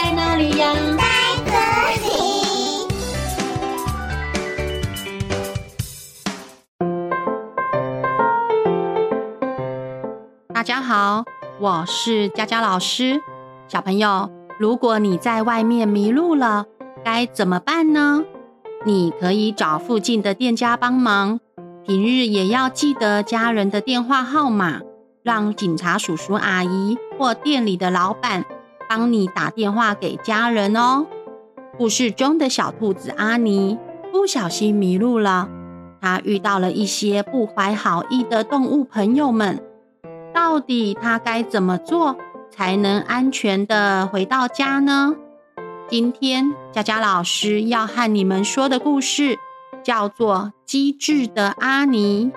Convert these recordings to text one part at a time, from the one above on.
在哪里呀？在这里。大家好，我是佳佳老师。小朋友，如果你在外面迷路了，该怎么办呢？你可以找附近的店家帮忙，平日也要记得家人的电话号码，让警察叔叔阿姨或店里的老板帮你打电话给家人哦。故事中的小兔子阿尼不小心迷路了，她遇到了一些不怀好意的动物朋友们。到底他该怎么做才能安全地回到家呢？今天佳佳老师要和你们说的故事叫做《机智的阿尼》，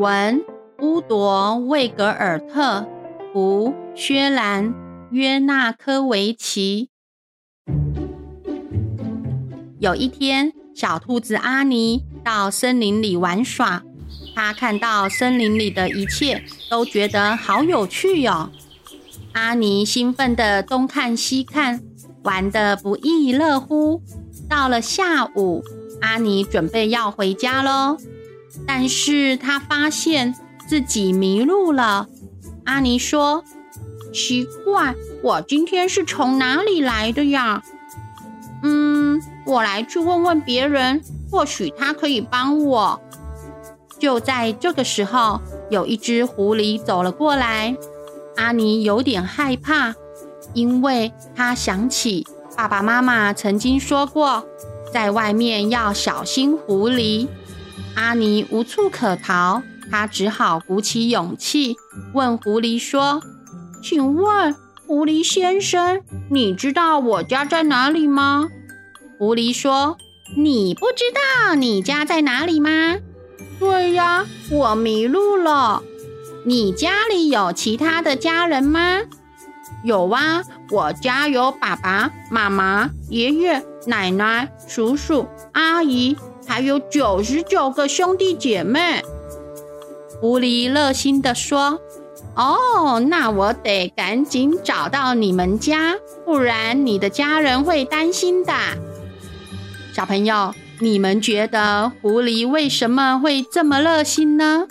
文乌铎魏格尔特，图薛兰约纳科维奇。有一天，小兔子阿尼到森林里玩耍。他看到森林里的一切，都觉得好有趣哟。阿尼兴奋地东看西看，玩得不亦乐乎。到了下午，阿尼准备要回家喽，但是他发现自己迷路了。阿尼说：“奇怪，我今天是从哪里来的呀？”嗯，我来去问问别人，或许他可以帮我。就在这个时候，有一只狐狸走了过来。阿尼有点害怕，因为他想起爸爸妈妈曾经说过，在外面要小心狐狸。阿尼无处可逃，他只好鼓起勇气问狐狸说：“请问，狐狸先生，你知道我家在哪里吗？”狐狸说：“你不知道你家在哪里吗？”对呀，我迷路了。你家里有其他的家人吗？有啊，我家有爸爸妈妈、爷爷奶奶、叔叔阿姨，还有九十九个兄弟姐妹。狐狸热心地说：“哦，那我得赶紧找到你们家，不然你的家人会担心的。”小朋友。你们觉得狐狸为什么会这么热心呢？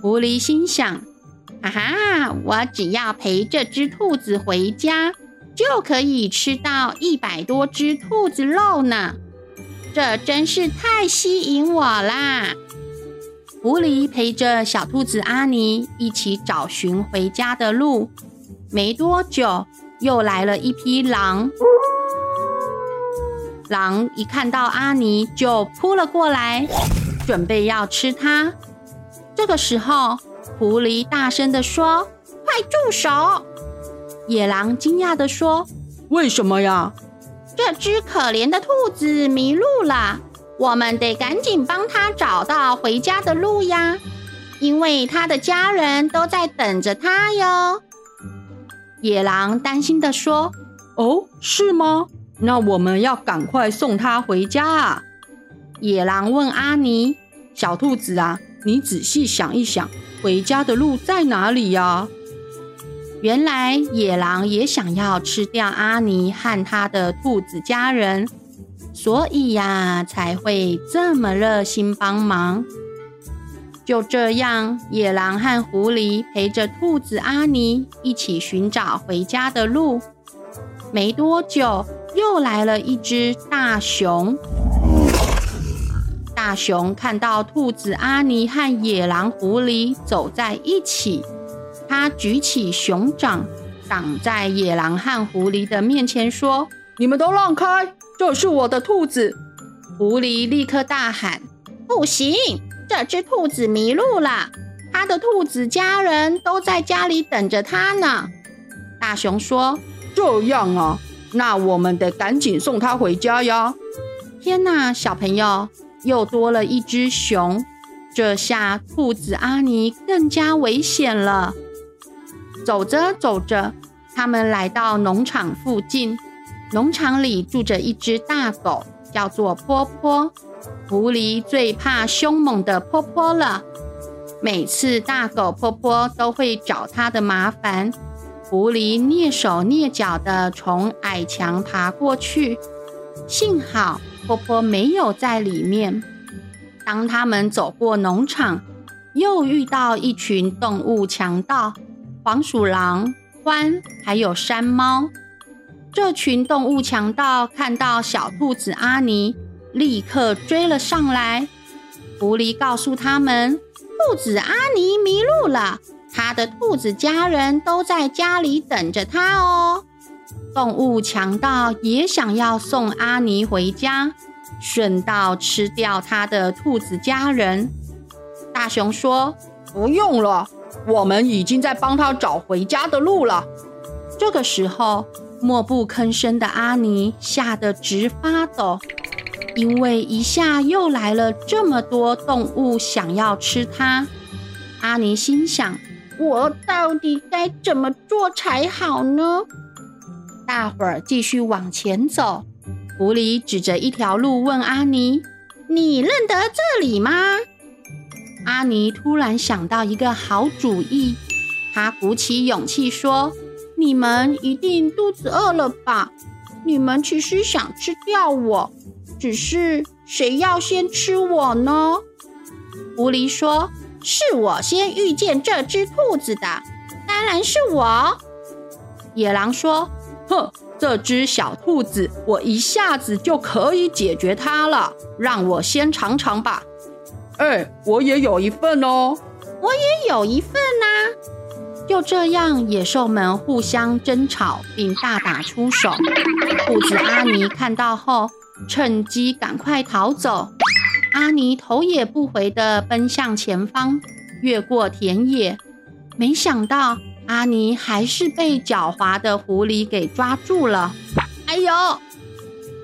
狐狸心想：“哈哈，我只要陪这只兔子回家，就可以吃到一百多只兔子肉呢！这真是太吸引我啦！”狐狸陪着小兔子阿尼一起找寻回家的路。没多久，又来了一匹狼。狼一看到阿尼，就扑了过来，准备要吃它。这个时候，狐狸大声地说：“快住手！”野狼惊讶地说：“为什么呀？”这只可怜的兔子迷路了，我们得赶紧帮他找到回家的路呀，因为他的家人都在等着他哟。野狼担心地说：“哦，是吗？”那我们要赶快送他回家啊！野狼问阿尼：“小兔子啊，你仔细想一想，回家的路在哪里呀？”原来野狼也想要吃掉阿尼和他的兔子家人，所以呀，才会这么热心帮忙。就这样，野狼和狐狸陪着兔子阿尼一起寻找回家的路。没多久。又来了一只大熊。大熊看到兔子阿尼和野狼狐狸走在一起，他举起熊掌挡在野狼和狐狸的面前，说：“你们都让开，这是我的兔子。”狐狸立刻大喊：“不行！这只兔子迷路了，它的兔子家人都在家里等着它呢。”大熊说：“这样啊。”那我们得赶紧送它回家呀！天哪，小朋友，又多了一只熊，这下兔子阿尼更加危险了。走着走着，他们来到农场附近。农场里住着一只大狗，叫做波波。狐狸最怕凶猛的波波了，每次大狗波波都会找他的麻烦。狐狸蹑手蹑脚地从矮墙爬过去，幸好波波没有在里面。当他们走过农场，又遇到一群动物强盗——黄鼠狼、獾，还有山猫。这群动物强盗看到小兔子阿尼，立刻追了上来。狐狸告诉他们，兔子阿尼迷路了。他的兔子家人都在家里等着他哦。动物强盗也想要送阿尼回家，顺道吃掉他的兔子家人。大熊说：“不用了，我们已经在帮他找回家的路了。”这个时候，默不吭声的阿尼吓得直发抖，因为一下又来了这么多动物想要吃它。阿尼心想。我到底该怎么做才好呢？大伙儿继续往前走。狐狸指着一条路问阿尼：“你认得这里吗？”阿尼突然想到一个好主意，他鼓起勇气说：“你们一定肚子饿了吧？你们其实想吃掉我，只是谁要先吃我呢？”狐狸说。是我先遇见这只兔子的，当然是我。野狼说：“哼，这只小兔子，我一下子就可以解决它了，让我先尝尝吧。”哎，我也有一份哦，我也有一份呐。就这样，野兽们互相争吵，并大打出手。兔子阿尼看到后，趁机赶快逃走。阿尼头也不回地奔向前方，越过田野。没想到阿尼还是被狡猾的狐狸给抓住了。哎呦！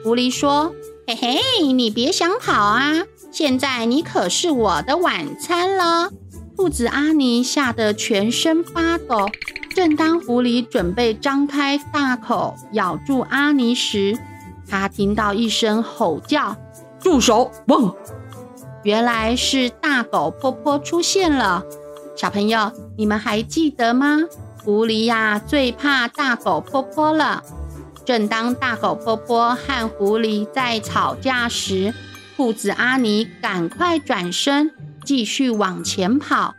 狐狸说：“嘿嘿，你别想跑啊！现在你可是我的晚餐了。”兔子阿尼吓得全身发抖。正当狐狸准备张开大口咬住阿尼时，他听到一声吼叫。住手！汪！原来是大狗波波出现了。小朋友，你们还记得吗？狐狸呀，最怕大狗波波了。正当大狗波波和狐狸在吵架时，兔子阿尼赶快转身，继续往前跑。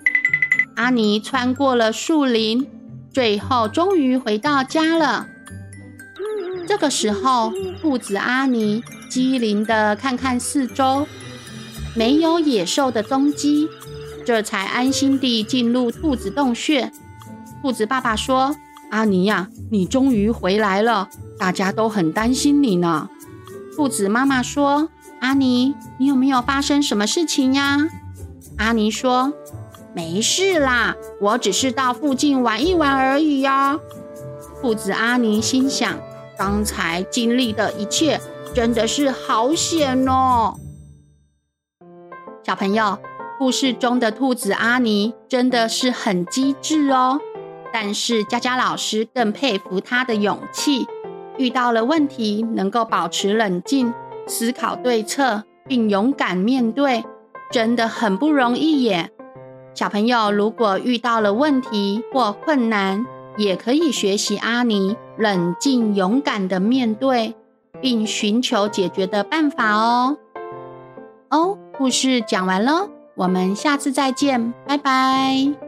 阿尼穿过了树林，最后终于回到家了。这个时候，兔子阿尼。机灵地看看四周，没有野兽的踪迹，这才安心地进入兔子洞穴。兔子爸爸说：“阿尼呀，你终于回来了，大家都很担心你呢。”兔子妈妈说：“阿尼，你有没有发生什么事情呀？”阿尼说：“没事啦，我只是到附近玩一玩而已呀。”兔子阿尼心想：刚才经历的一切。真的是好险哦！小朋友，故事中的兔子阿尼真的是很机智哦。但是佳佳老师更佩服他的勇气，遇到了问题能够保持冷静、思考对策，并勇敢面对，真的很不容易耶。小朋友，如果遇到了问题或困难，也可以学习阿尼，冷静勇敢的面对。并寻求解决的办法哦。哦，故事讲完喽，我们下次再见，拜拜。